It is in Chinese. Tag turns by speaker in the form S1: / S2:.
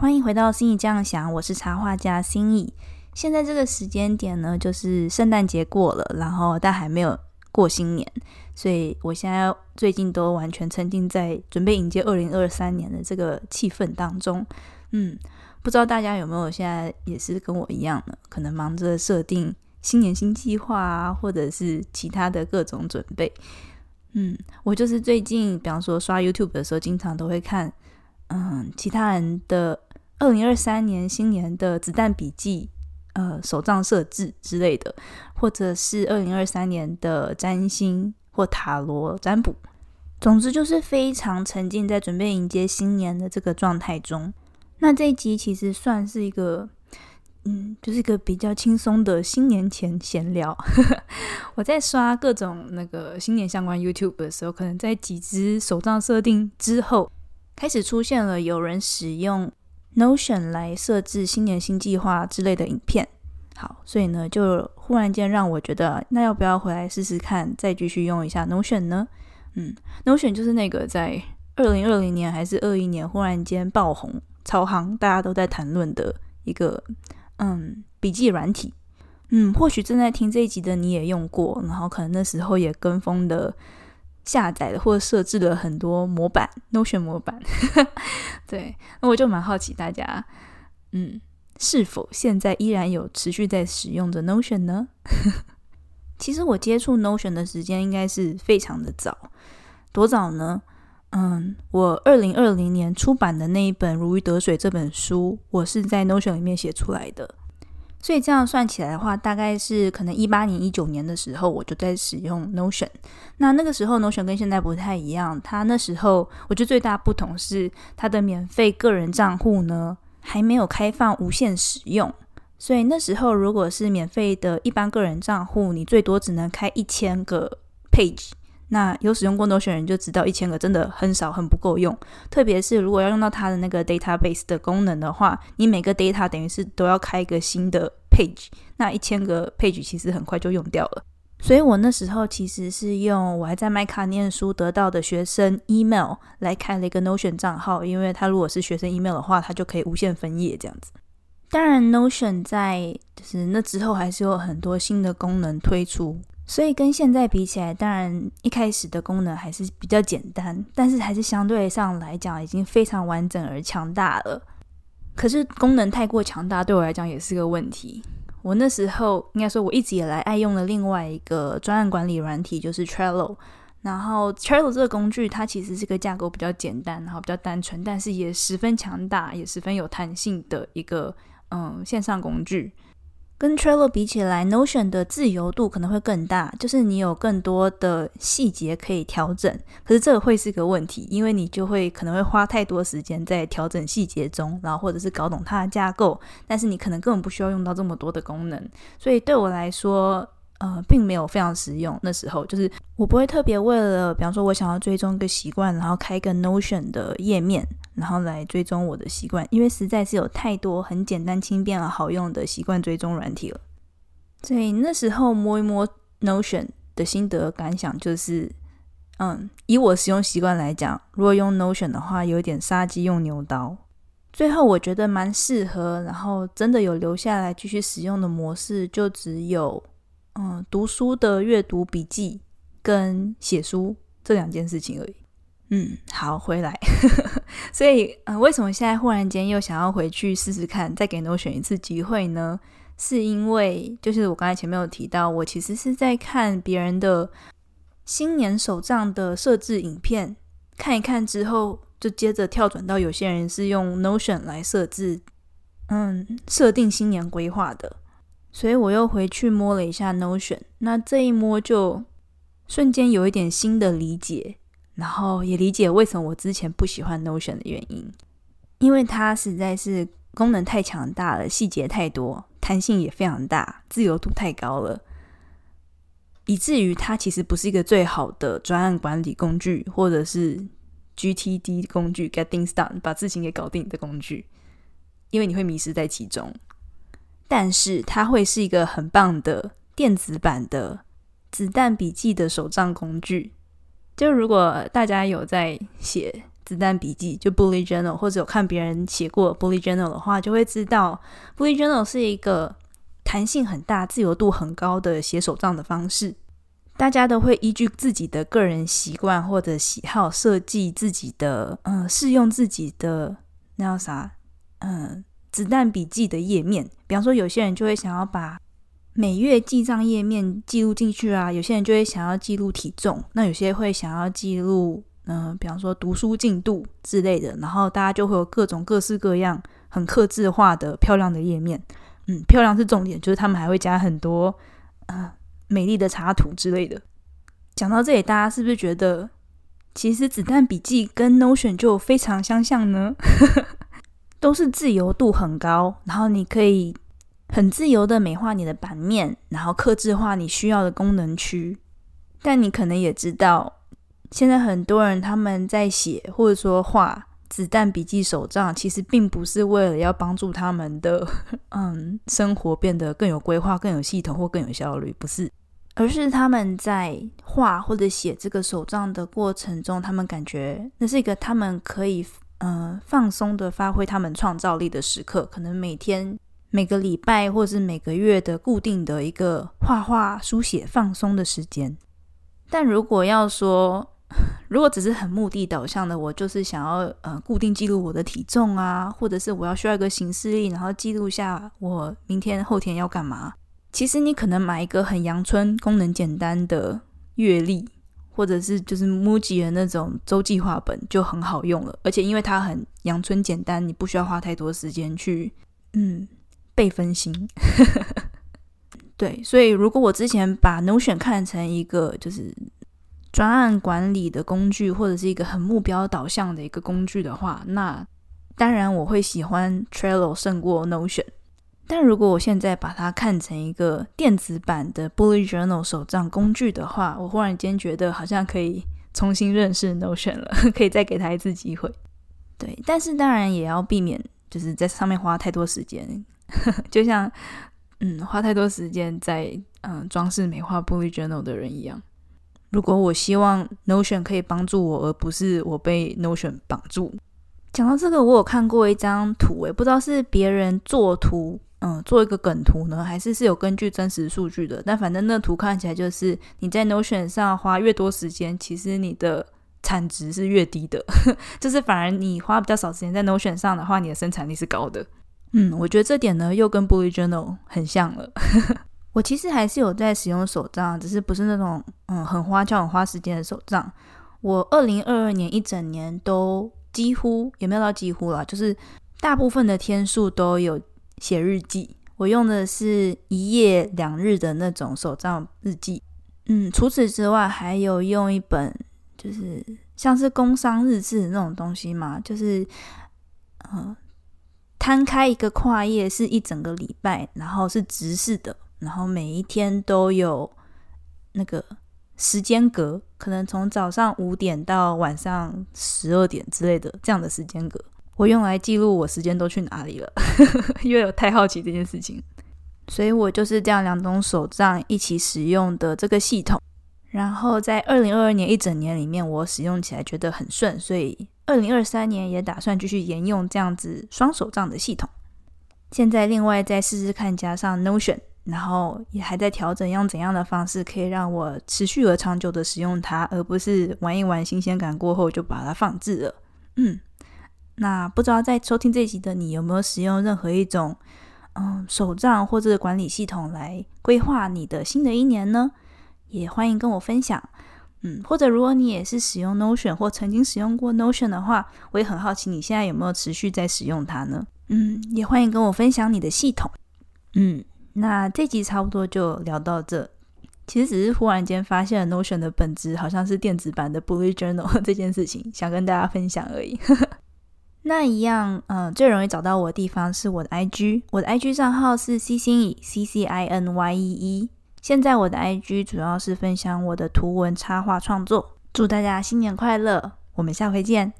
S1: 欢迎回到心意这样想，我是插画家心意。现在这个时间点呢，就是圣诞节过了，然后但还没有过新年，所以我现在最近都完全沉浸在准备迎接二零二三年的这个气氛当中。嗯，不知道大家有没有现在也是跟我一样呢？可能忙着设定新年新计划啊，或者是其他的各种准备。嗯，我就是最近，比方说刷 YouTube 的时候，经常都会看，嗯，其他人的二零二三年新年的子弹笔记，呃，手账设置之类的，或者是二零二三年的占星或塔罗占卜。总之就是非常沉浸在准备迎接新年的这个状态中。那这一集其实算是一个。嗯，就是一个比较轻松的新年前闲聊。我在刷各种那个新年相关 YouTube 的时候，可能在几支手账设定之后，开始出现了有人使用 Notion 来设置新年新计划之类的影片。好，所以呢，就忽然间让我觉得，那要不要回来试试看，再继续用一下 Notion 呢？嗯，Notion 就是那个在二零二零年还是二一年忽然间爆红、超行，大家都在谈论的一个。嗯，笔记软体，嗯，或许正在听这一集的你也用过，然后可能那时候也跟风的下载的或设置了很多模板，Notion 模板。对，那我就蛮好奇大家，嗯，是否现在依然有持续在使用的 Notion 呢？其实我接触 Notion 的时间应该是非常的早，多早呢？嗯，我二零二零年出版的那一本《如鱼得水》这本书，我是在 Notion 里面写出来的。所以这样算起来的话，大概是可能一八年、一九年的时候，我就在使用 Notion。那那个时候 Notion 跟现在不太一样，它那时候我觉得最大不同是它的免费个人账户呢还没有开放无限使用。所以那时候如果是免费的一般个人账户，你最多只能开一千个 page。那有使用过 Notion 人就知道，一千个真的很少，很不够用。特别是如果要用到它的那个 database 的功能的话，你每个 data 等于是都要开一个新的 page，那一千个 page 其实很快就用掉了。所以我那时候其实是用我还在麦卡念书得到的学生 email 来开了一个 Notion 账号，因为它如果是学生 email 的话，它就可以无限分页这样子。当然，Notion 在就是那之后还是有很多新的功能推出。所以跟现在比起来，当然一开始的功能还是比较简单，但是还是相对上来讲已经非常完整而强大了。可是功能太过强大，对我来讲也是个问题。我那时候应该说，我一直以来爱用的另外一个专案管理软体就是 Trello。然后 Trello 这个工具，它其实是个架构比较简单，然后比较单纯，但是也十分强大，也十分有弹性的一个嗯线上工具。跟 Travel 比起来，Notion 的自由度可能会更大，就是你有更多的细节可以调整。可是这个会是个问题，因为你就会可能会花太多时间在调整细节中，然后或者是搞懂它的架构，但是你可能根本不需要用到这么多的功能。所以对我来说，呃，并没有非常实用。那时候就是我不会特别为了，比方说我想要追踪一个习惯，然后开个 Notion 的页面。然后来追踪我的习惯，因为实在是有太多很简单、轻便而好用的习惯追踪软体了。所以那时候摸一摸 Notion 的心得感想就是，嗯，以我使用习惯来讲，如果用 Notion 的话，有点杀鸡用牛刀。最后我觉得蛮适合，然后真的有留下来继续使用的模式，就只有嗯读书的阅读笔记跟写书这两件事情而已。嗯，好，回来。所以，呃，为什么现在忽然间又想要回去试试看，再给 No 选一次机会呢？是因为，就是我刚才前面有提到，我其实是在看别人的新年手账的设置影片，看一看之后，就接着跳转到有些人是用 Notion 来设置，嗯，设定新年规划的。所以我又回去摸了一下 Notion，那这一摸就瞬间有一点新的理解。然后也理解为什么我之前不喜欢 Notion 的原因，因为它实在是功能太强大了，细节太多，弹性也非常大，自由度太高了，以至于它其实不是一个最好的专案管理工具，或者是 GTD 工具 Get Things Done 把事情给搞定的工具，因为你会迷失在其中。但是它会是一个很棒的电子版的子弹笔记的手账工具。就如果大家有在写子弹笔记就 Bullet Journal，或者有看别人写过 Bullet Journal 的话，就会知道 Bullet Journal 是一个弹性很大、自由度很高的写手账的方式。大家都会依据自己的个人习惯或者喜好设计自己的，嗯，适用自己的那叫啥，嗯，子弹笔记的页面。比方说，有些人就会想要把每月记账页面记录进去啊，有些人就会想要记录体重，那有些会想要记录，嗯，比方说读书进度之类的。然后大家就会有各种各式各样很克制化的漂亮的页面，嗯，漂亮是重点，就是他们还会加很多，嗯。美丽的插图之类的。讲到这里，大家是不是觉得其实子弹笔记跟 Notion 就非常相像呢？都是自由度很高，然后你可以很自由的美化你的版面，然后克制化你需要的功能区。但你可能也知道，现在很多人他们在写或者说画子弹笔记手账，其实并不是为了要帮助他们的 嗯生活变得更有规划、更有系统或更有效率，不是。而是他们在画或者写这个手账的过程中，他们感觉那是一个他们可以呃放松的发挥他们创造力的时刻。可能每天、每个礼拜或者是每个月的固定的一个画画、书写、放松的时间。但如果要说，如果只是很目的导向的，我就是想要呃固定记录我的体重啊，或者是我要需要一个行事历，然后记录下我明天、后天要干嘛。其实你可能买一个很阳春、功能简单的月历，或者是就是 MUJI 的那种周计划本就很好用了。而且因为它很阳春简单，你不需要花太多时间去嗯备分心。对，所以如果我之前把 Notion 看成一个就是专案管理的工具，或者是一个很目标导向的一个工具的话，那当然我会喜欢 Trello 胜过 Notion。但如果我现在把它看成一个电子版的 Bullet Journal 手账工具的话，我忽然间觉得好像可以重新认识 Notion 了，可以再给他一次机会。对，但是当然也要避免就是在上面花太多时间，就像嗯花太多时间在嗯装饰美化 Bullet Journal 的人一样。如果我希望 Notion 可以帮助我，而不是我被 Notion 绑住。讲到这个，我有看过一张图，诶，不知道是别人做图。嗯，做一个梗图呢，还是是有根据真实数据的。但反正那图看起来就是你在 Notion 上花越多时间，其实你的产值是越低的。就是反而你花比较少时间在 Notion 上的话，你的生产力是高的。嗯，我觉得这点呢又跟 Bullet Journal 很像了。我其实还是有在使用手账，只是不是那种嗯很花俏、很花时间的手账。我二零二二年一整年都几乎也没有到几乎了，就是大部分的天数都有。写日记，我用的是一页两日的那种手账日记。嗯，除此之外，还有用一本就是像是工商日志那种东西嘛，就是嗯，摊开一个跨页是一整个礼拜，然后是直式的，然后每一天都有那个时间格，可能从早上五点到晚上十二点之类的这样的时间格。我用来记录我时间都去哪里了，因为我太好奇这件事情，所以我就是这样两种手账一起使用的这个系统。然后在二零二二年一整年里面，我使用起来觉得很顺，所以二零二三年也打算继续沿用这样子双手账的系统。现在另外再试试看加上 Notion，然后也还在调整用怎样的方式可以让我持续而长久的使用它，而不是玩一玩新鲜感过后就把它放置了。嗯。那不知道在收听这集的你有没有使用任何一种嗯手账或者管理系统来规划你的新的一年呢？也欢迎跟我分享。嗯，或者如果你也是使用 Notion 或曾经使用过 Notion 的话，我也很好奇你现在有没有持续在使用它呢？嗯，也欢迎跟我分享你的系统。嗯，那这集差不多就聊到这。其实只是忽然间发现了 Notion 的本质好像是电子版的 Bullet Journal 这件事情，想跟大家分享而已。那一样，嗯，最容易找到我的地方是我的 IG，我的 IG 账号是 C 心怡 C C I N Y E E。现在我的 IG 主要是分享我的图文插画创作。祝大家新年快乐，我们下回见。